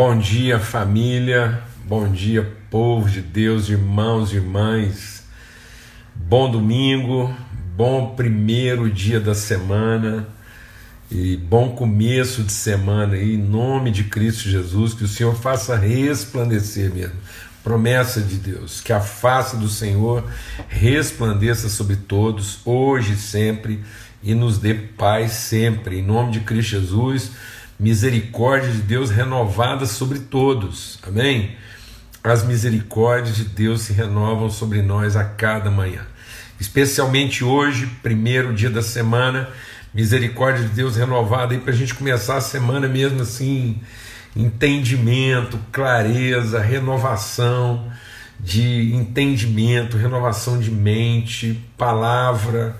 Bom dia, família. Bom dia, povo de Deus, irmãos e irmãs. Bom domingo, bom primeiro dia da semana e bom começo de semana em nome de Cristo Jesus, que o Senhor faça resplandecer mesmo. Promessa de Deus, que a face do Senhor resplandeça sobre todos, hoje e sempre, e nos dê paz sempre, em nome de Cristo Jesus misericórdia de Deus renovada sobre todos. Amém? As misericórdias de Deus se renovam sobre nós a cada manhã. Especialmente hoje, primeiro dia da semana, misericórdia de Deus renovada aí para a gente começar a semana mesmo assim, entendimento, clareza, renovação de entendimento, renovação de mente, palavra,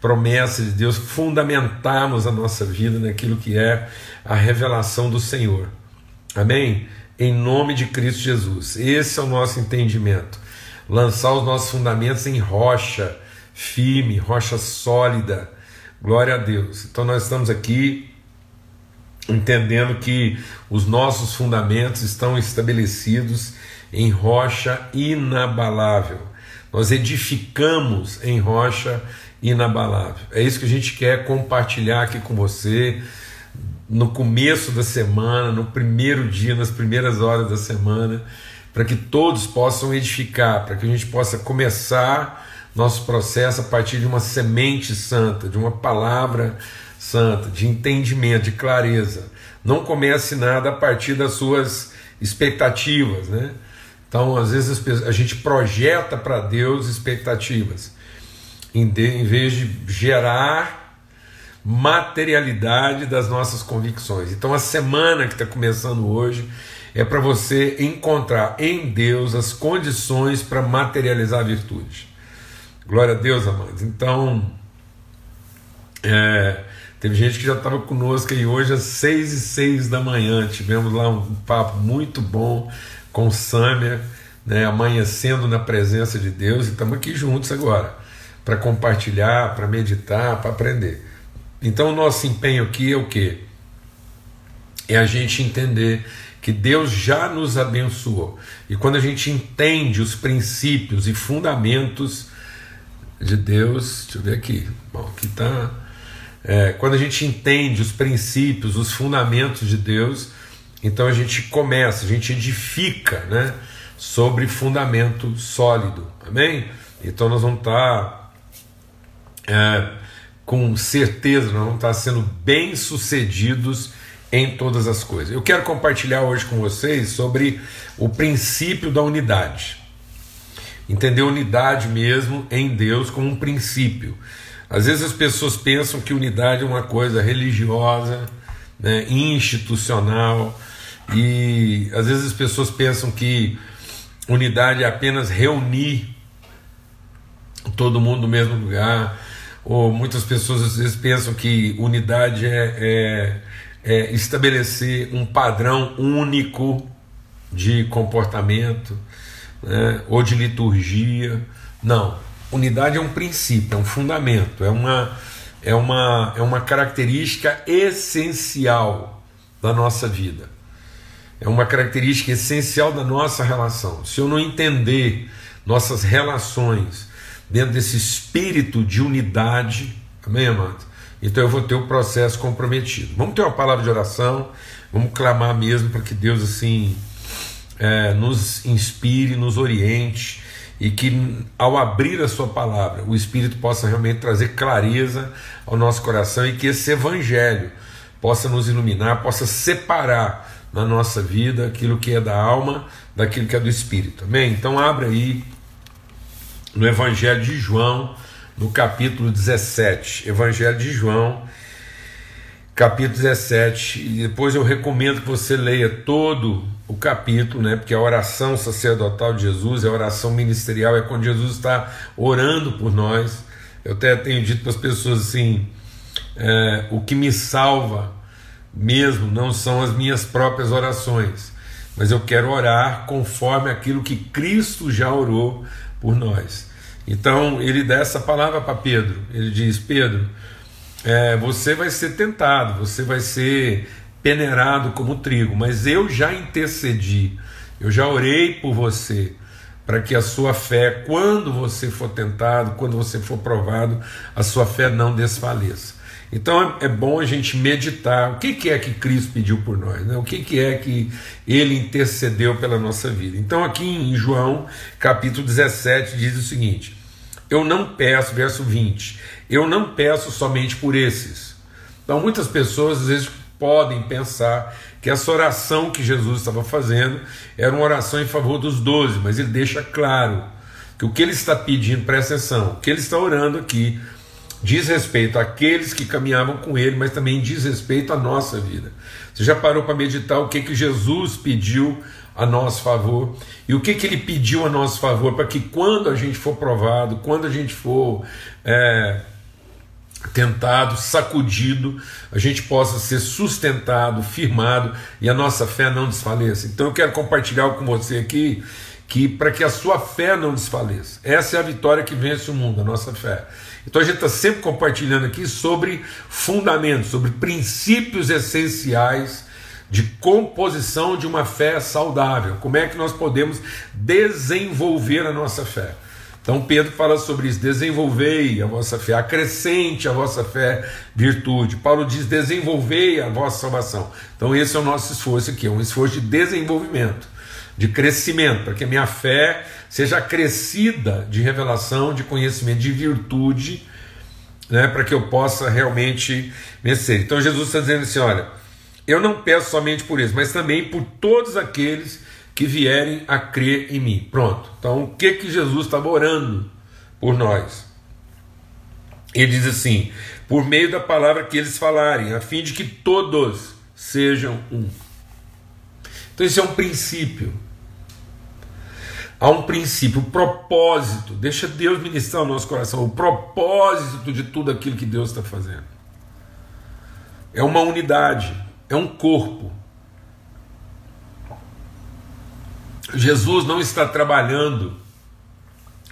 promessa de Deus, fundamentarmos a nossa vida naquilo que é a revelação do Senhor. Amém? Em nome de Cristo Jesus. Esse é o nosso entendimento. Lançar os nossos fundamentos em rocha firme, rocha sólida. Glória a Deus. Então nós estamos aqui entendendo que os nossos fundamentos estão estabelecidos em rocha inabalável. Nós edificamos em rocha inabalável. É isso que a gente quer compartilhar aqui com você no começo da semana, no primeiro dia, nas primeiras horas da semana, para que todos possam edificar, para que a gente possa começar nosso processo a partir de uma semente santa, de uma palavra santa, de entendimento, de clareza. Não comece nada a partir das suas expectativas, né? Então, às vezes a gente projeta para Deus expectativas, em vez de gerar materialidade das nossas convicções. Então, a semana que está começando hoje é para você encontrar em Deus as condições para materializar a virtude. Glória a Deus, amados. Então, é, teve gente que já estava conosco aí hoje às seis e seis da manhã. Tivemos lá um papo muito bom com Sâmia, né, amanhecendo na presença de Deus e estamos aqui juntos agora para compartilhar, para meditar, para aprender. Então, o nosso empenho aqui é o que? É a gente entender que Deus já nos abençoou. E quando a gente entende os princípios e fundamentos de Deus, deixa eu ver aqui, bom, aqui está. É, quando a gente entende os princípios, os fundamentos de Deus, então a gente começa, a gente edifica né, sobre fundamento sólido, amém? Então nós vamos estar. Tá, é, com certeza vamos estar sendo bem sucedidos em todas as coisas. Eu quero compartilhar hoje com vocês sobre o princípio da unidade. Entender unidade mesmo em Deus como um princípio. Às vezes as pessoas pensam que unidade é uma coisa religiosa, né, institucional, e às vezes as pessoas pensam que unidade é apenas reunir todo mundo no mesmo lugar ou muitas pessoas às vezes pensam que unidade é, é, é estabelecer um padrão único de comportamento né, ou de liturgia. Não, unidade é um princípio, é um fundamento, é uma, é uma, é uma característica essencial da nossa vida. É uma característica essencial da nossa relação. Se eu não entender nossas relações, dentro desse espírito de unidade, amém, amado? Então eu vou ter o processo comprometido. Vamos ter uma palavra de oração, vamos clamar mesmo para que Deus assim é, nos inspire, nos oriente e que ao abrir a sua palavra o Espírito possa realmente trazer clareza ao nosso coração e que esse evangelho possa nos iluminar, possa separar na nossa vida aquilo que é da alma daquilo que é do Espírito. Amém? Então abra aí no Evangelho de João, no capítulo 17. Evangelho de João, capítulo 17. E depois eu recomendo que você leia todo o capítulo, né? Porque a oração sacerdotal de Jesus, a oração ministerial, é quando Jesus está orando por nós. Eu até tenho dito para as pessoas assim: é, o que me salva mesmo não são as minhas próprias orações, mas eu quero orar conforme aquilo que Cristo já orou por nós. Então ele dá essa palavra para Pedro. Ele diz: Pedro, é, você vai ser tentado, você vai ser peneirado como trigo, mas eu já intercedi, eu já orei por você, para que a sua fé, quando você for tentado, quando você for provado, a sua fé não desfaleça. Então é, é bom a gente meditar o que, que é que Cristo pediu por nós, né? o que, que é que ele intercedeu pela nossa vida. Então, aqui em João capítulo 17 diz o seguinte: Eu não peço, verso 20, eu não peço somente por esses. Então, muitas pessoas às vezes podem pensar que essa oração que Jesus estava fazendo era uma oração em favor dos doze, mas ele deixa claro que o que ele está pedindo, presta atenção, o que ele está orando aqui diz respeito àqueles que caminhavam com ele, mas também diz respeito à nossa vida. Você já parou para meditar o que, que Jesus pediu a nosso favor e o que, que ele pediu a nosso favor para que quando a gente for provado, quando a gente for é, tentado, sacudido, a gente possa ser sustentado, firmado e a nossa fé não desfaleça. Então eu quero compartilhar com você aqui que para que a sua fé não desfaleça. Essa é a vitória que vence o mundo, a nossa fé. Então a gente está sempre compartilhando aqui sobre fundamentos, sobre princípios essenciais de composição de uma fé saudável. Como é que nós podemos desenvolver a nossa fé? Então Pedro fala sobre isso, desenvolvei a vossa fé, acrescente a vossa fé virtude. Paulo diz, desenvolvei a vossa salvação. Então esse é o nosso esforço aqui, é um esforço de desenvolvimento, de crescimento, para que a minha fé seja crescida de revelação, de conhecimento, de virtude, né, para que eu possa realmente vencer. Então Jesus está dizendo assim: olha, eu não peço somente por isso, mas também por todos aqueles que vierem a crer em mim. Pronto. Então, o que que Jesus estava orando por nós? Ele diz assim: por meio da palavra que eles falarem, a fim de que todos sejam um. Então, isso é um princípio há um princípio, o um propósito. Deixa Deus ministrar o nosso coração, o propósito de tudo aquilo que Deus está fazendo. É uma unidade, é um corpo. Jesus não está trabalhando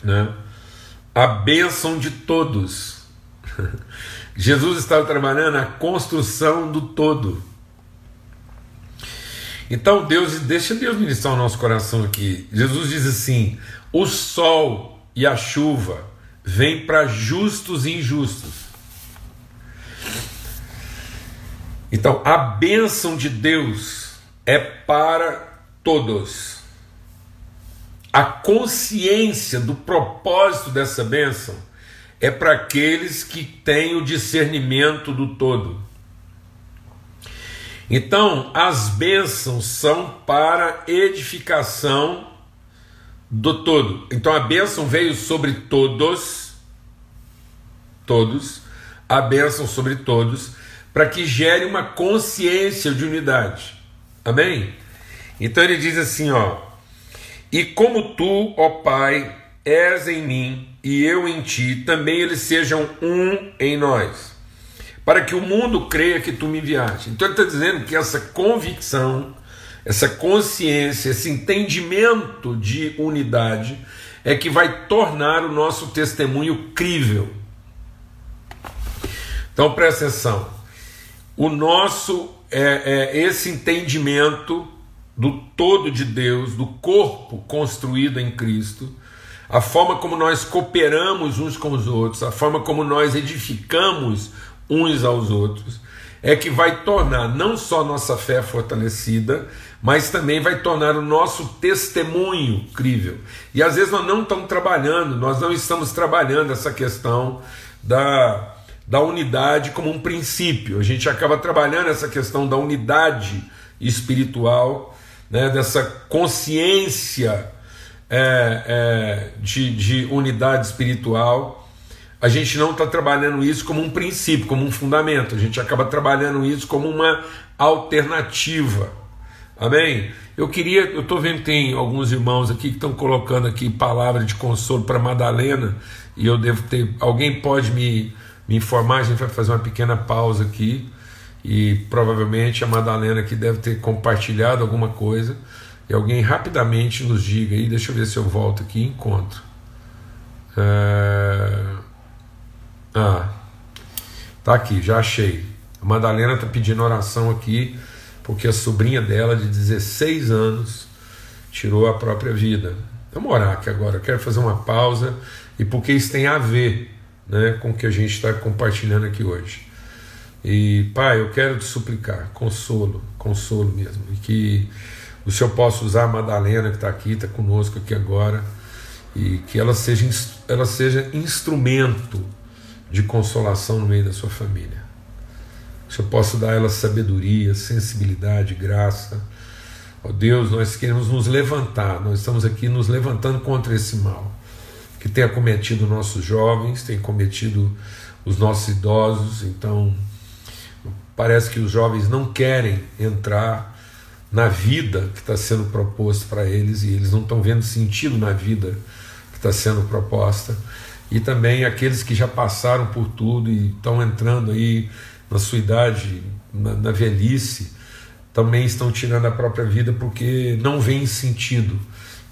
né, a bênção de todos. Jesus está trabalhando a construção do todo. Então Deus, deixa Deus ministrar o nosso coração aqui. Jesus diz assim: o sol e a chuva vêm para justos e injustos. Então a bênção de Deus é para todos. A consciência do propósito dessa bênção é para aqueles que têm o discernimento do todo. Então, as bênçãos são para edificação do todo. Então, a bênção veio sobre todos, todos, a bênção sobre todos, para que gere uma consciência de unidade. Amém? Então ele diz assim, ó: E como tu, ó Pai, és em mim e eu em ti, também eles sejam um em nós para que o mundo creia que tu me enviaste. Então ele está dizendo que essa convicção, essa consciência, esse entendimento de unidade é que vai tornar o nosso testemunho crível. Então presta atenção. O nosso é, é esse entendimento do todo de Deus, do corpo construído em Cristo, a forma como nós cooperamos uns com os outros, a forma como nós edificamos uns aos outros, é que vai tornar não só nossa fé fortalecida, mas também vai tornar o nosso testemunho crível. E às vezes nós não estamos trabalhando, nós não estamos trabalhando essa questão da, da unidade como um princípio. A gente acaba trabalhando essa questão da unidade espiritual, né, dessa consciência é, é, de, de unidade espiritual a gente não está trabalhando isso como um princípio, como um fundamento, a gente acaba trabalhando isso como uma alternativa. Amém? Eu queria, eu estou vendo tem alguns irmãos aqui que estão colocando aqui palavras de consolo para Madalena, e eu devo ter. Alguém pode me, me informar? A gente vai fazer uma pequena pausa aqui, e provavelmente a Madalena aqui deve ter compartilhado alguma coisa, e alguém rapidamente nos diga aí, deixa eu ver se eu volto aqui e encontro. É... Ah, tá aqui, já achei. A Madalena tá pedindo oração aqui porque a sobrinha dela, de 16 anos, tirou a própria vida. Vamos orar aqui agora, eu quero fazer uma pausa, e porque isso tem a ver né, com o que a gente está compartilhando aqui hoje. E, Pai, eu quero te suplicar, consolo, consolo mesmo, e que o Senhor possa usar a Madalena que está aqui, está conosco aqui agora, e que ela seja, ela seja instrumento de consolação no meio da sua família. Que o Senhor possa dar a ela sabedoria, sensibilidade, graça. Ó oh Deus, nós queremos nos levantar, nós estamos aqui nos levantando contra esse mal que tem acometido nossos jovens, tem cometido os nossos idosos, então parece que os jovens não querem entrar na vida que está sendo proposta para eles e eles não estão vendo sentido na vida que está sendo proposta. E também aqueles que já passaram por tudo e estão entrando aí na sua idade, na, na velhice, também estão tirando a própria vida porque não veem sentido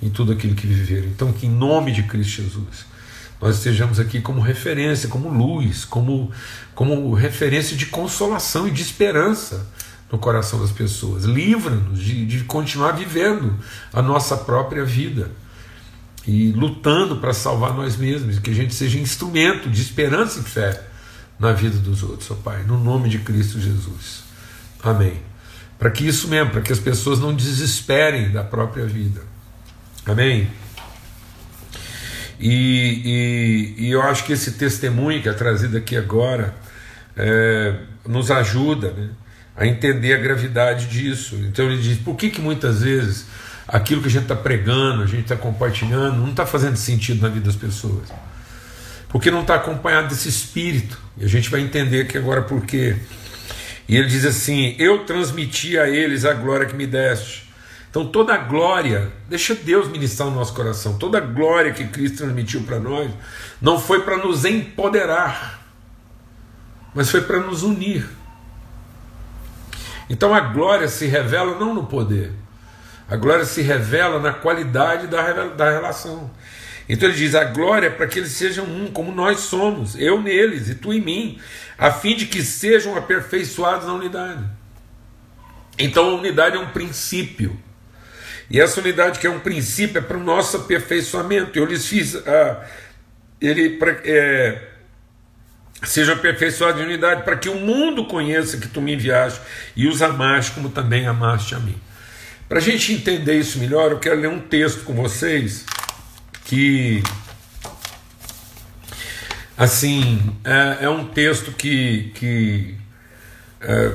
em tudo aquilo que viveram. Então, que em nome de Cristo Jesus, nós estejamos aqui como referência, como luz, como, como referência de consolação e de esperança no coração das pessoas. Livra-nos de, de continuar vivendo a nossa própria vida e lutando para salvar nós mesmos, que a gente seja instrumento de esperança e fé na vida dos outros, ó Pai, no nome de Cristo Jesus. Amém. Para que isso mesmo, para que as pessoas não desesperem da própria vida. Amém. E, e, e eu acho que esse testemunho que é trazido aqui agora é, nos ajuda né, a entender a gravidade disso. Então ele diz: por que, que muitas vezes aquilo que a gente está pregando, a gente está compartilhando, não está fazendo sentido na vida das pessoas. Porque não está acompanhado desse espírito. E a gente vai entender aqui agora por quê. E ele diz assim: Eu transmiti a eles a glória que me deste. Então toda a glória, deixa Deus ministrar no nosso coração, toda a glória que Cristo transmitiu para nós, não foi para nos empoderar, mas foi para nos unir. Então a glória se revela não no poder, a glória se revela na qualidade da, da relação. Então ele diz: a glória é para que eles sejam um, como nós somos, eu neles e tu em mim, a fim de que sejam aperfeiçoados na unidade. Então a unidade é um princípio. E essa unidade que é um princípio é para o nosso aperfeiçoamento. Eu lhes fiz a, ele para, é, seja aperfeiçoado em unidade para que o mundo conheça que tu me enviaste e os amaste como também amaste a mim. Para a gente entender isso melhor, eu quero ler um texto com vocês que, assim, é, é um texto que, que é,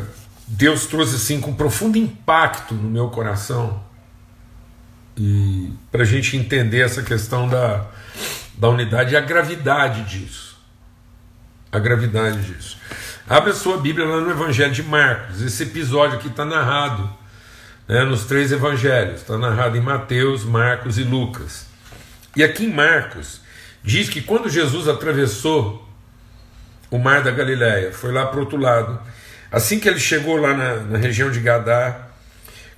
Deus trouxe assim com profundo impacto no meu coração e para a gente entender essa questão da, da unidade e a gravidade disso. A gravidade disso. Abre a sua Bíblia lá no Evangelho de Marcos. Esse episódio aqui está narrado né, nos três evangelhos. Está narrado em Mateus, Marcos e Lucas. E aqui em Marcos, diz que quando Jesus atravessou o mar da Galiléia, foi lá para o outro lado, assim que ele chegou lá na, na região de Gadá,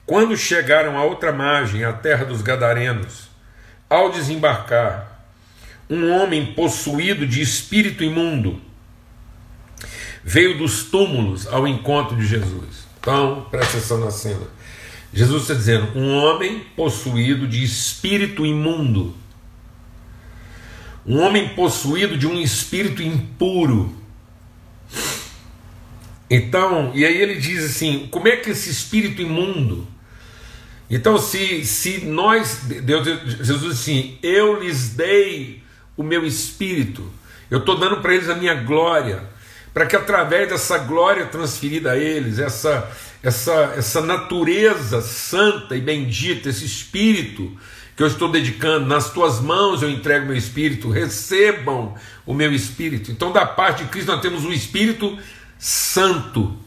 quando chegaram à outra margem, a terra dos Gadarenos, ao desembarcar, um homem possuído de espírito imundo veio dos túmulos ao encontro de Jesus. Então, presta atenção na cena. Jesus está dizendo: um homem possuído de espírito imundo, um homem possuído de um espírito impuro. Então, e aí ele diz assim: como é que esse espírito imundo? Então, se, se nós, Deus, Jesus assim: eu lhes dei o meu espírito, eu estou dando para eles a minha glória, para que através dessa glória transferida a eles, essa essa, essa natureza santa e bendita, esse espírito que eu estou dedicando, nas tuas mãos eu entrego meu espírito, recebam o meu espírito. Então, da parte de Cristo, nós temos um espírito santo.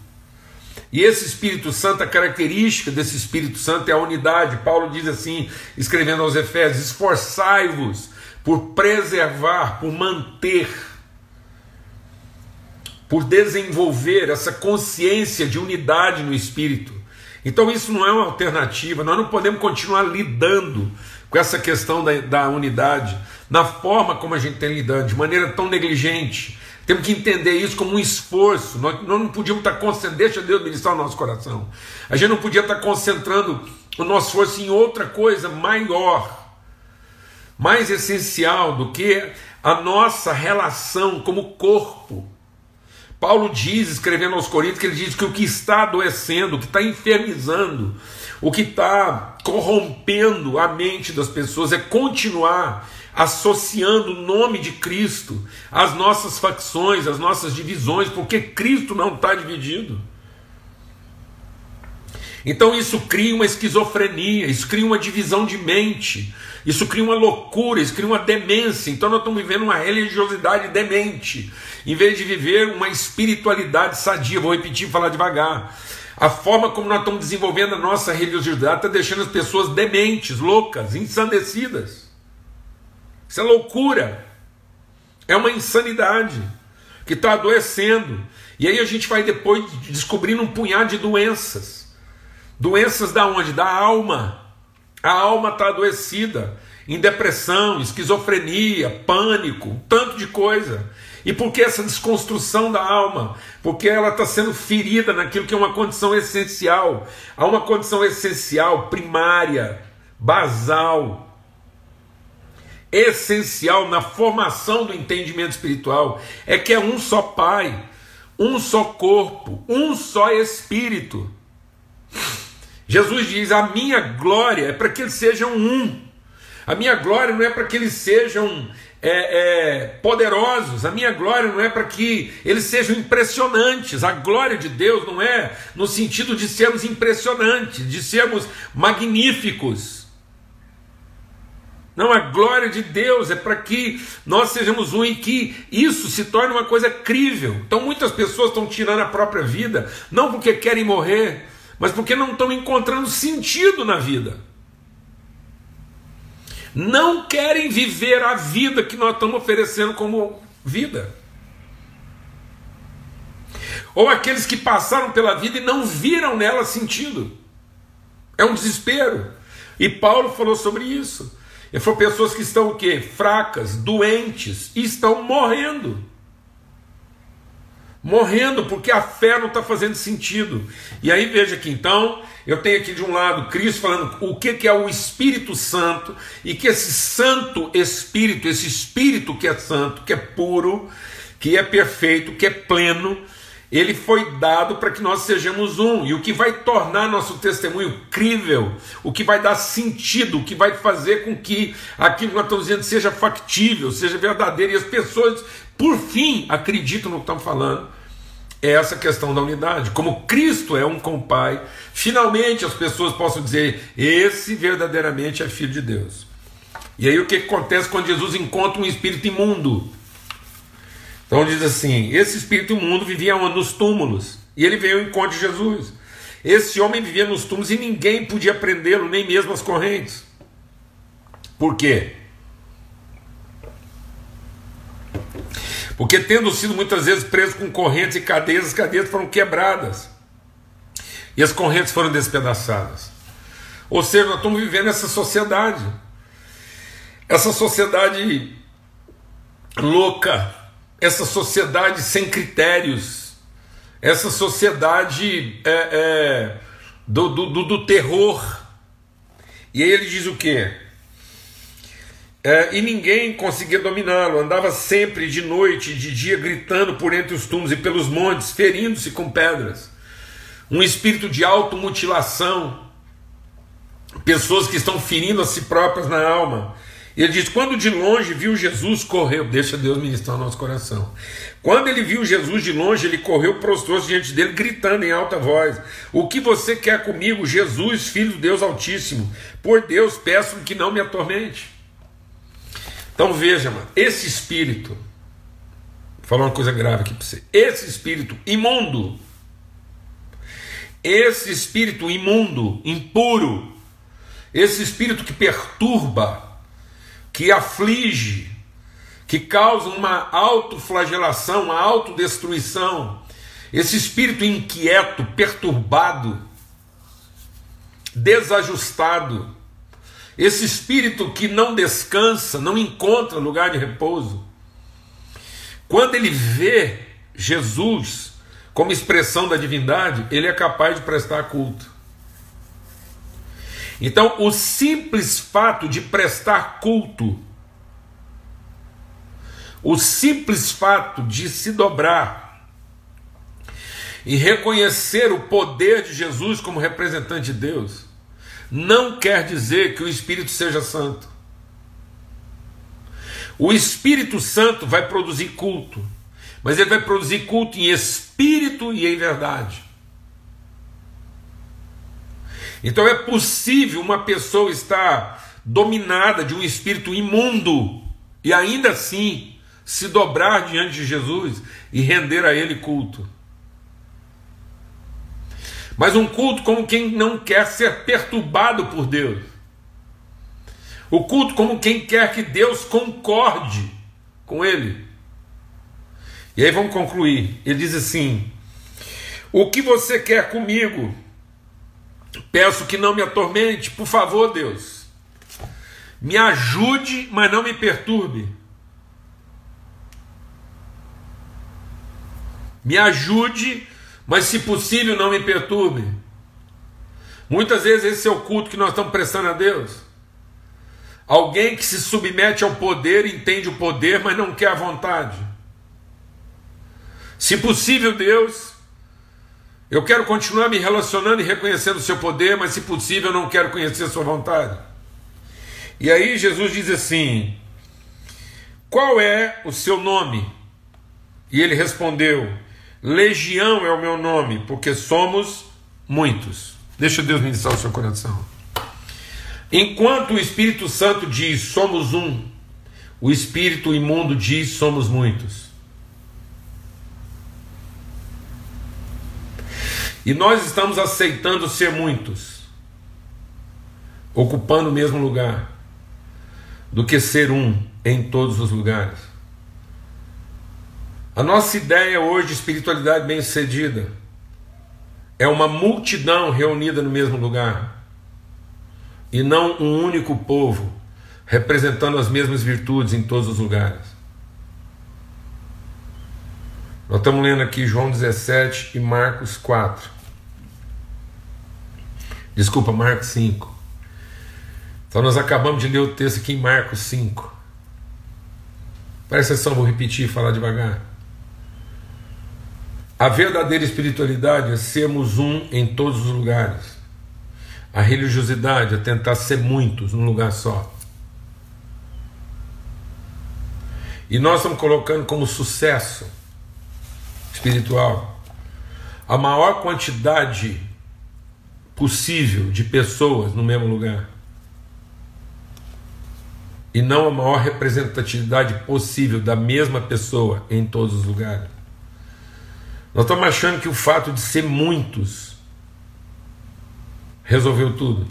E esse Espírito Santo, a característica desse Espírito Santo é a unidade. Paulo diz assim, escrevendo aos Efésios: esforçai-vos por preservar, por manter por desenvolver essa consciência de unidade no espírito. Então isso não é uma alternativa, nós não podemos continuar lidando com essa questão da, da unidade na forma como a gente tem lidando, de maneira tão negligente, Temos que entender isso como um esforço. Nós, nós não podíamos estar concentrando, deixa Deus ministrar o nosso coração. A gente não podia estar concentrando o nosso esforço em outra coisa maior, mais essencial do que a nossa relação como corpo. Paulo diz, escrevendo aos Coríntios, que ele diz que o que está adoecendo, o que está enfermizando, o que está corrompendo a mente das pessoas é continuar associando o nome de Cristo às nossas facções, às nossas divisões, porque Cristo não está dividido. Então isso cria uma esquizofrenia, isso cria uma divisão de mente, isso cria uma loucura, isso cria uma demência. Então nós estamos vivendo uma religiosidade demente, em vez de viver uma espiritualidade sadia. Vou repetir e falar devagar. A forma como nós estamos desenvolvendo a nossa religiosidade está deixando as pessoas dementes, loucas, ensandecidas. Isso é loucura. É uma insanidade que está adoecendo. E aí a gente vai depois descobrindo um punhado de doenças. Doenças da onde? Da alma. A alma está adoecida, em depressão, esquizofrenia, pânico, tanto de coisa. E por que essa desconstrução da alma? Porque ela está sendo ferida naquilo que é uma condição essencial. Há uma condição essencial, primária, basal, essencial na formação do entendimento espiritual. É que é um só Pai, um só corpo, um só Espírito. Jesus diz: A minha glória é para que eles sejam um. A minha glória não é para que eles sejam é, é, poderosos, a minha glória não é para que eles sejam impressionantes, a glória de Deus não é no sentido de sermos impressionantes, de sermos magníficos. Não, a glória de Deus é para que nós sejamos um e que isso se torne uma coisa crível. Então muitas pessoas estão tirando a própria vida, não porque querem morrer, mas porque não estão encontrando sentido na vida. Não querem viver a vida que nós estamos oferecendo como vida. Ou aqueles que passaram pela vida e não viram nela sentido. É um desespero. E Paulo falou sobre isso. Ele falou pessoas que estão o quê? Fracas, doentes, e estão morrendo morrendo porque a fé não está fazendo sentido. E aí veja aqui, então, eu tenho aqui de um lado Cristo falando o que, que é o Espírito Santo e que esse Santo Espírito, esse Espírito que é santo, que é puro, que é perfeito, que é pleno, ele foi dado para que nós sejamos um. E o que vai tornar nosso testemunho crível, o que vai dar sentido, o que vai fazer com que aquilo que nós estamos dizendo seja factível, seja verdadeiro, e as pessoas, por fim, acreditam no que estamos falando é essa questão da unidade. Como Cristo é um com o Pai, finalmente as pessoas possam dizer: esse verdadeiramente é filho de Deus. E aí o que acontece quando Jesus encontra um espírito imundo? Então diz assim: esse espírito imundo vivia nos túmulos, e ele veio ao encontro de Jesus. Esse homem vivia nos túmulos e ninguém podia prendê-lo, nem mesmo as correntes. Por quê? Porque tendo sido muitas vezes preso com correntes e cadeias, as cadeias foram quebradas. E as correntes foram despedaçadas. Ou seja, nós estamos vivendo essa sociedade. Essa sociedade louca, essa sociedade sem critérios, essa sociedade é, é, do, do, do terror. E aí ele diz o quê? É, e ninguém conseguia dominá-lo, andava sempre de noite e de dia gritando por entre os túmulos e pelos montes, ferindo-se com pedras. Um espírito de automutilação, pessoas que estão ferindo a si próprias na alma. E ele diz: quando de longe viu Jesus, correu. Deixa Deus ministrar o nosso coração. Quando ele viu Jesus de longe, ele correu, prostrou-se diante dele, gritando em alta voz: O que você quer comigo, Jesus, filho de Deus Altíssimo? Por Deus, peço que não me atormente. Então veja, mano, esse espírito, vou falar uma coisa grave aqui para você, esse espírito imundo, esse espírito imundo, impuro, esse espírito que perturba, que aflige, que causa uma autoflagelação, uma autodestruição, esse espírito inquieto, perturbado, desajustado, esse espírito que não descansa, não encontra lugar de repouso. quando ele vê Jesus como expressão da divindade, ele é capaz de prestar culto. Então, o simples fato de prestar culto, o simples fato de se dobrar e reconhecer o poder de Jesus como representante de Deus, não quer dizer que o Espírito seja santo. O Espírito Santo vai produzir culto, mas ele vai produzir culto em espírito e em verdade. Então é possível uma pessoa estar dominada de um espírito imundo e ainda assim se dobrar diante de Jesus e render a ele culto. Mas um culto como quem não quer ser perturbado por Deus. O culto como quem quer que Deus concorde com ele. E aí vamos concluir. Ele diz assim: O que você quer comigo? Peço que não me atormente, por favor, Deus. Me ajude, mas não me perturbe. Me ajude, mas se possível não me perturbe. Muitas vezes esse é o culto que nós estamos prestando a Deus. Alguém que se submete ao poder, entende o poder, mas não quer a vontade. Se possível, Deus, eu quero continuar me relacionando e reconhecendo o seu poder, mas se possível eu não quero conhecer a sua vontade. E aí Jesus diz assim: Qual é o seu nome? E ele respondeu: Legião é o meu nome, porque somos muitos. Deixa Deus ministrar o seu coração. Enquanto o Espírito Santo diz somos um, o espírito imundo diz somos muitos. E nós estamos aceitando ser muitos, ocupando o mesmo lugar, do que ser um em todos os lugares. A nossa ideia hoje de espiritualidade bem-sucedida é uma multidão reunida no mesmo lugar e não um único povo representando as mesmas virtudes em todos os lugares. Nós estamos lendo aqui João 17 e Marcos 4. Desculpa, Marcos 5. Então nós acabamos de ler o texto aqui em Marcos 5. Presta atenção, vou repetir e falar devagar. A verdadeira espiritualidade é sermos um em todos os lugares. A religiosidade é tentar ser muitos num lugar só. E nós estamos colocando como sucesso espiritual a maior quantidade possível de pessoas no mesmo lugar. E não a maior representatividade possível da mesma pessoa em todos os lugares. Nós estamos achando que o fato de ser muitos resolveu tudo.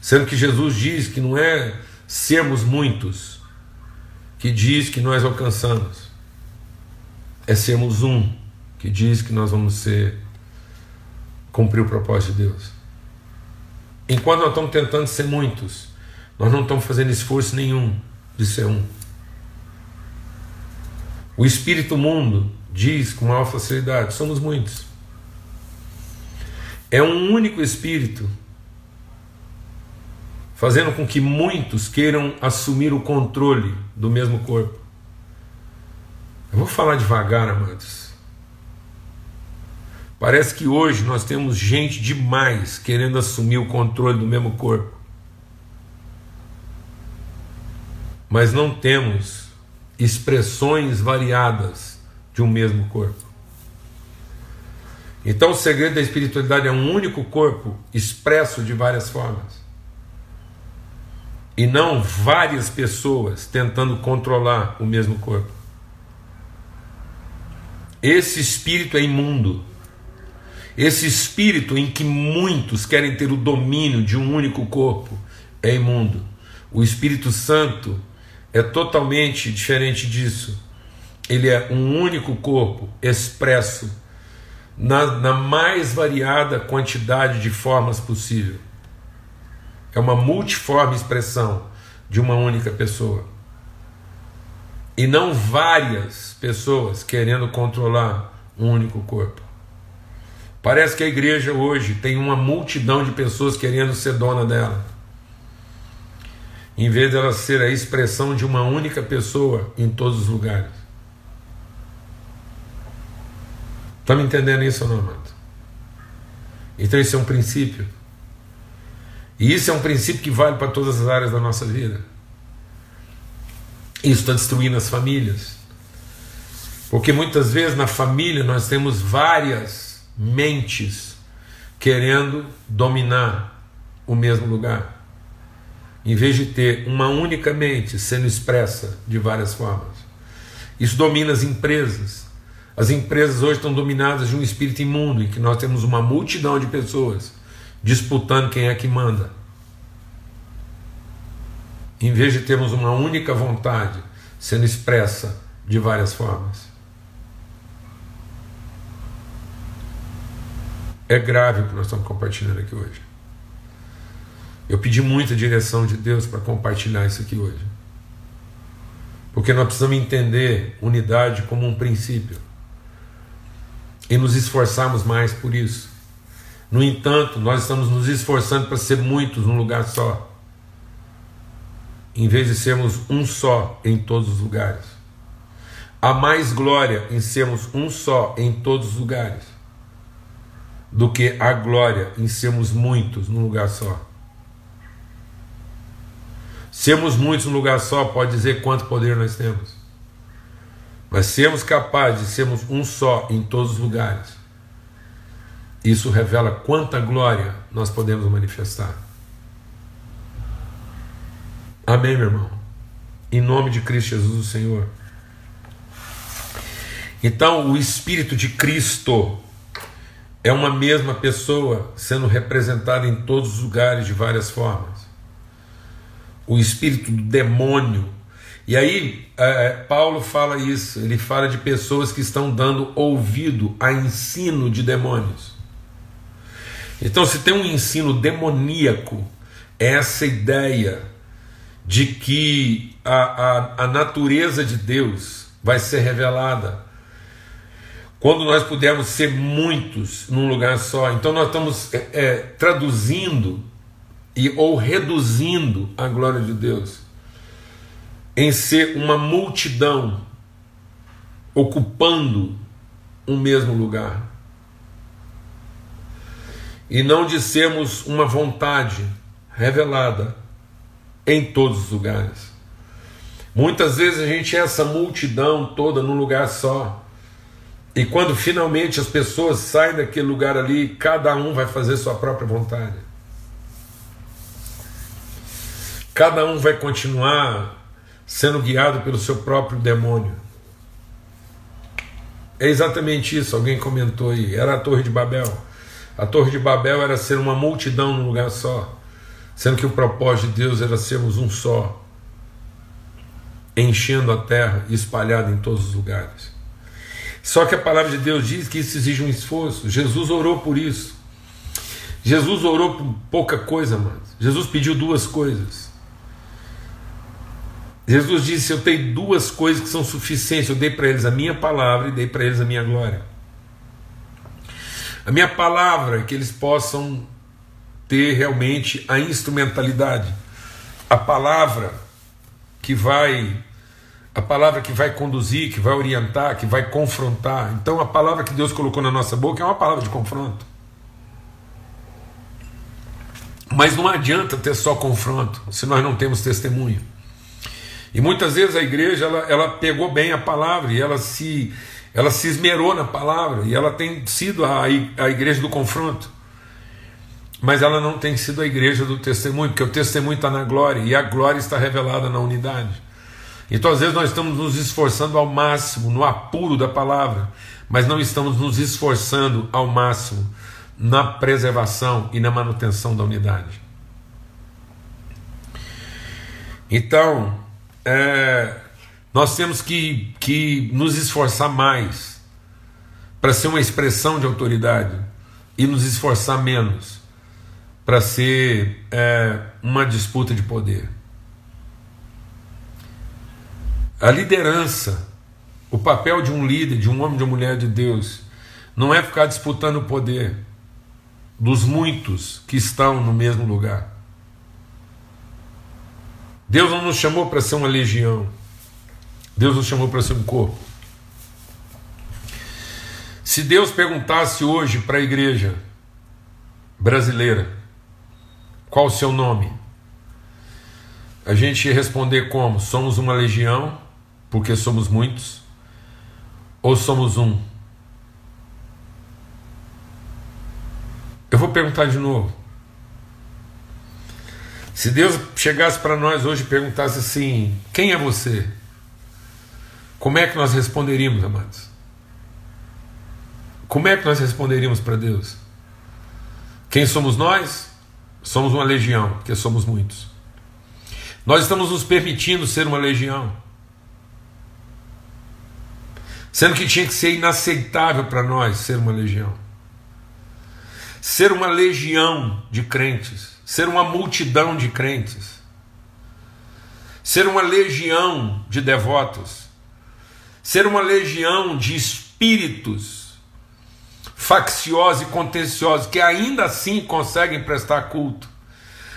Sendo que Jesus diz que não é sermos muitos que diz que nós alcançamos, é sermos um que diz que nós vamos ser cumprir o propósito de Deus. Enquanto nós estamos tentando ser muitos, nós não estamos fazendo esforço nenhum de ser um. O espírito mundo diz com maior facilidade: somos muitos. É um único espírito fazendo com que muitos queiram assumir o controle do mesmo corpo. Eu vou falar devagar, amados. Parece que hoje nós temos gente demais querendo assumir o controle do mesmo corpo. Mas não temos expressões variadas de um mesmo corpo. Então o segredo da espiritualidade é um único corpo expresso de várias formas. E não várias pessoas tentando controlar o mesmo corpo. Esse espírito é imundo. Esse espírito em que muitos querem ter o domínio de um único corpo é imundo. O Espírito Santo é totalmente diferente disso. Ele é um único corpo expresso na, na mais variada quantidade de formas possível. É uma multiforme expressão de uma única pessoa. e não várias pessoas querendo controlar um único corpo. Parece que a igreja hoje tem uma multidão de pessoas querendo ser dona dela, em vez dela ser a expressão de uma única pessoa em todos os lugares. Está me entendendo isso ou não, amado? Então, isso é um princípio. E isso é um princípio que vale para todas as áreas da nossa vida. Isso está destruindo as famílias. Porque muitas vezes na família nós temos várias mentes querendo dominar o mesmo lugar. Em vez de ter uma única mente sendo expressa de várias formas. Isso domina as empresas. As empresas hoje estão dominadas de um espírito imundo, em que nós temos uma multidão de pessoas disputando quem é que manda. Em vez de termos uma única vontade sendo expressa de várias formas. É grave o que nós estamos compartilhando aqui hoje. Eu pedi muita direção de Deus para compartilhar isso aqui hoje. Porque nós precisamos entender unidade como um princípio e nos esforçarmos mais por isso. No entanto, nós estamos nos esforçando para ser muitos num lugar só, em vez de sermos um só em todos os lugares. Há mais glória em sermos um só em todos os lugares do que a glória em sermos muitos num lugar só. Sermos muitos num lugar só pode dizer quanto poder nós temos. Mas sermos capazes de sermos um só em todos os lugares, isso revela quanta glória nós podemos manifestar. Amém, meu irmão? Em nome de Cristo Jesus, o Senhor. Então, o Espírito de Cristo é uma mesma pessoa sendo representada em todos os lugares de várias formas. O espírito do demônio. E aí, é, é, Paulo fala isso, ele fala de pessoas que estão dando ouvido a ensino de demônios. Então, se tem um ensino demoníaco, é essa ideia de que a, a, a natureza de Deus vai ser revelada quando nós pudermos ser muitos num lugar só. Então nós estamos é, é, traduzindo e ou reduzindo a glória de Deus em ser uma multidão ocupando um mesmo lugar. E não de sermos uma vontade revelada em todos os lugares. Muitas vezes a gente é essa multidão toda num lugar só. E quando finalmente as pessoas saem daquele lugar ali, cada um vai fazer sua própria vontade. Cada um vai continuar sendo guiado pelo seu próprio demônio. É exatamente isso, alguém comentou aí. Era a Torre de Babel. A Torre de Babel era ser uma multidão num lugar só, sendo que o propósito de Deus era sermos um só, enchendo a terra e espalhado em todos os lugares. Só que a palavra de Deus diz que isso exige um esforço. Jesus orou por isso. Jesus orou por pouca coisa, mano. Jesus pediu duas coisas. Jesus disse: Eu tenho duas coisas que são suficientes. Eu dei para eles a minha palavra e dei para eles a minha glória. A minha palavra é que eles possam ter realmente a instrumentalidade, a palavra que vai a palavra que vai conduzir, que vai orientar, que vai confrontar. Então a palavra que Deus colocou na nossa boca é uma palavra de confronto. Mas não adianta ter só confronto se nós não temos testemunho. E muitas vezes a igreja ela, ela pegou bem a palavra e ela se, ela se esmerou na palavra e ela tem sido a, a igreja do confronto. Mas ela não tem sido a igreja do testemunho, porque o testemunho está na glória e a glória está revelada na unidade. Então, às vezes, nós estamos nos esforçando ao máximo no apuro da palavra, mas não estamos nos esforçando ao máximo na preservação e na manutenção da unidade. Então, é, nós temos que, que nos esforçar mais para ser uma expressão de autoridade e nos esforçar menos para ser é, uma disputa de poder. A liderança, o papel de um líder, de um homem, de uma mulher de Deus, não é ficar disputando o poder dos muitos que estão no mesmo lugar. Deus não nos chamou para ser uma legião. Deus nos chamou para ser um corpo. Se Deus perguntasse hoje para a igreja brasileira qual o seu nome, a gente ia responder como? Somos uma legião, porque somos muitos, ou somos um? Eu vou perguntar de novo. Se Deus chegasse para nós hoje e perguntasse assim: quem é você? Como é que nós responderíamos, amados? Como é que nós responderíamos para Deus? Quem somos nós? Somos uma legião, porque somos muitos. Nós estamos nos permitindo ser uma legião. Sendo que tinha que ser inaceitável para nós ser uma legião. Ser uma legião de crentes, ser uma multidão de crentes, ser uma legião de devotos, ser uma legião de espíritos facciosos e contenciosos que ainda assim conseguem prestar culto.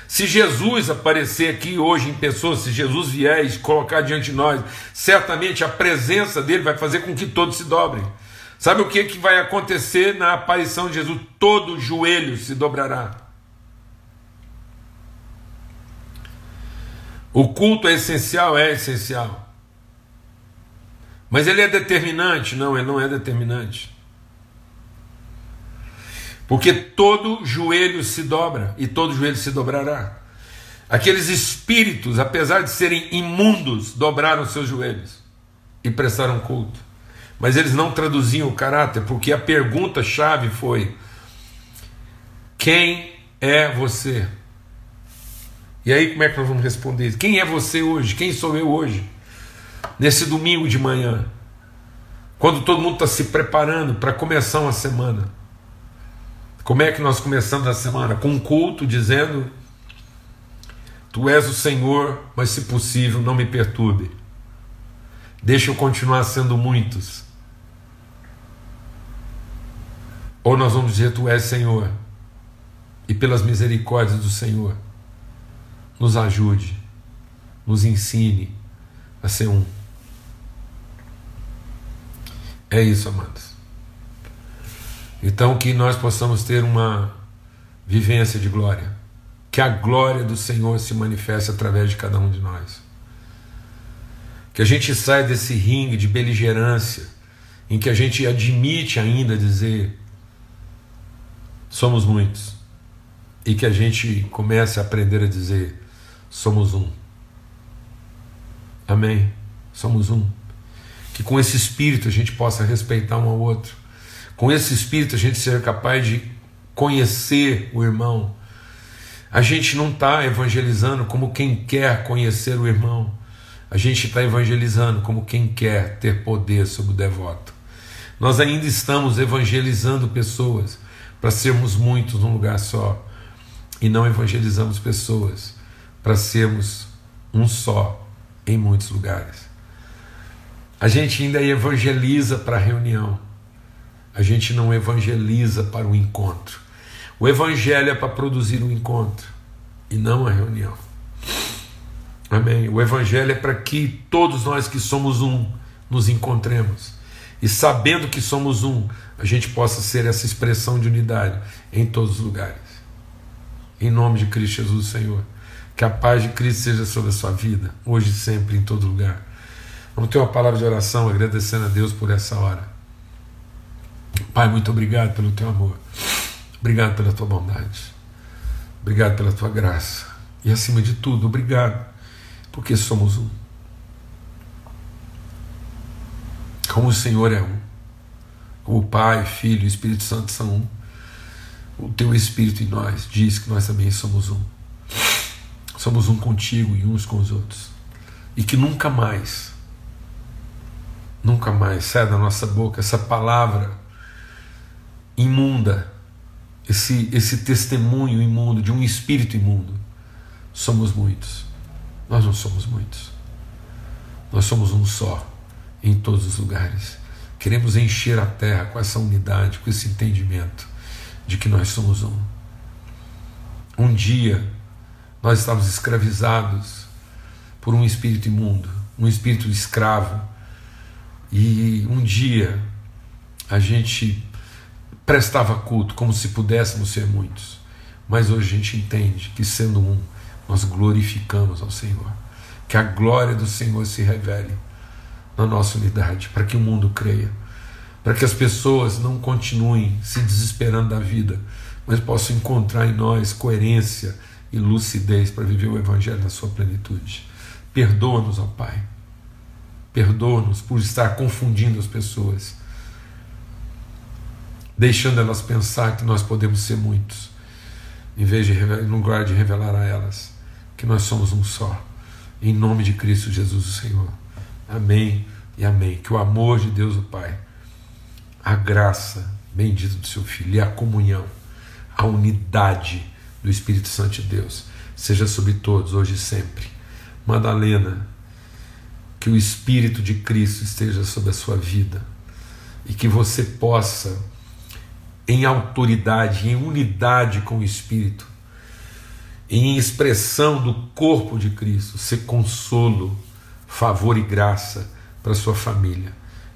Se Jesus aparecer aqui hoje em pessoa, se Jesus vier e colocar diante de nós, certamente a presença dele vai fazer com que todos se dobrem. Sabe o que, que vai acontecer na aparição de Jesus? Todo joelho se dobrará. O culto é essencial? É essencial. Mas ele é determinante? Não, ele não é determinante. Porque todo joelho se dobra e todo joelho se dobrará. Aqueles espíritos, apesar de serem imundos, dobraram seus joelhos e prestaram culto. Mas eles não traduziam o caráter, porque a pergunta-chave foi: Quem é você? E aí, como é que nós vamos responder? Quem é você hoje? Quem sou eu hoje? Nesse domingo de manhã, quando todo mundo está se preparando para começar uma semana. Como é que nós começamos a semana? Com um culto dizendo: Tu és o Senhor, mas se possível, não me perturbe. Deixa eu continuar sendo muitos. Ou nós vamos dizer: Tu és Senhor, e pelas misericórdias do Senhor, nos ajude, nos ensine a ser um. É isso, amados. Então, que nós possamos ter uma vivência de glória. Que a glória do Senhor se manifeste através de cada um de nós. Que a gente saia desse ringue de beligerância, em que a gente admite ainda dizer: somos muitos. E que a gente comece a aprender a dizer: somos um. Amém? Somos um. Que com esse espírito a gente possa respeitar um ao outro com esse espírito a gente seja capaz de conhecer o irmão. A gente não está evangelizando como quem quer conhecer o irmão. A gente está evangelizando como quem quer ter poder sobre o devoto. Nós ainda estamos evangelizando pessoas para sermos muitos num lugar só. E não evangelizamos pessoas para sermos um só em muitos lugares. A gente ainda evangeliza para a reunião a gente não evangeliza para o encontro. O evangelho é para produzir um encontro e não a reunião. Amém. O evangelho é para que todos nós que somos um nos encontremos. E sabendo que somos um, a gente possa ser essa expressão de unidade em todos os lugares. Em nome de Cristo Jesus, Senhor. Que a paz de Cristo seja sobre a sua vida, hoje e sempre, em todo lugar. Vamos ter uma palavra de oração agradecendo a Deus por essa hora. Pai, muito obrigado pelo teu amor. Obrigado pela tua bondade. Obrigado pela tua graça. E acima de tudo, obrigado, porque somos um. Como o Senhor é um. Como o Pai, Filho e Espírito Santo são um. O teu Espírito em nós diz que nós também somos um. Somos um contigo e uns com os outros. E que nunca mais, nunca mais saia da nossa boca essa palavra imunda, esse, esse testemunho imundo de um espírito imundo. Somos muitos. Nós não somos muitos. Nós somos um só em todos os lugares. Queremos encher a terra com essa unidade, com esse entendimento de que nós somos um. Um dia nós estávamos escravizados por um espírito imundo, um espírito escravo. E um dia a gente prestava culto como se pudéssemos ser muitos. Mas hoje a gente entende que sendo um, nós glorificamos ao Senhor. Que a glória do Senhor se revele na nossa unidade, para que o mundo creia, para que as pessoas não continuem se desesperando da vida, mas possam encontrar em nós coerência e lucidez para viver o Evangelho na sua plenitude. Perdoa-nos, ó Pai. Perdoa-nos por estar confundindo as pessoas, deixando elas pensar que nós podemos ser muitos, em vez de lugar de revelar a elas que nós somos um só. Em nome de Cristo Jesus, o Senhor. Amém e amém. Que o amor de Deus, o Pai, a graça bendita do seu Filho e a comunhão, a unidade do Espírito Santo de Deus seja sobre todos, hoje e sempre. Madalena, que o Espírito de Cristo esteja sobre a sua vida e que você possa, em autoridade, em unidade com o Espírito, em expressão do corpo de Cristo, ser consolo, favor e graça para sua família.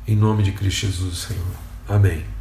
Em nome de Cristo Jesus, Senhor. Amém.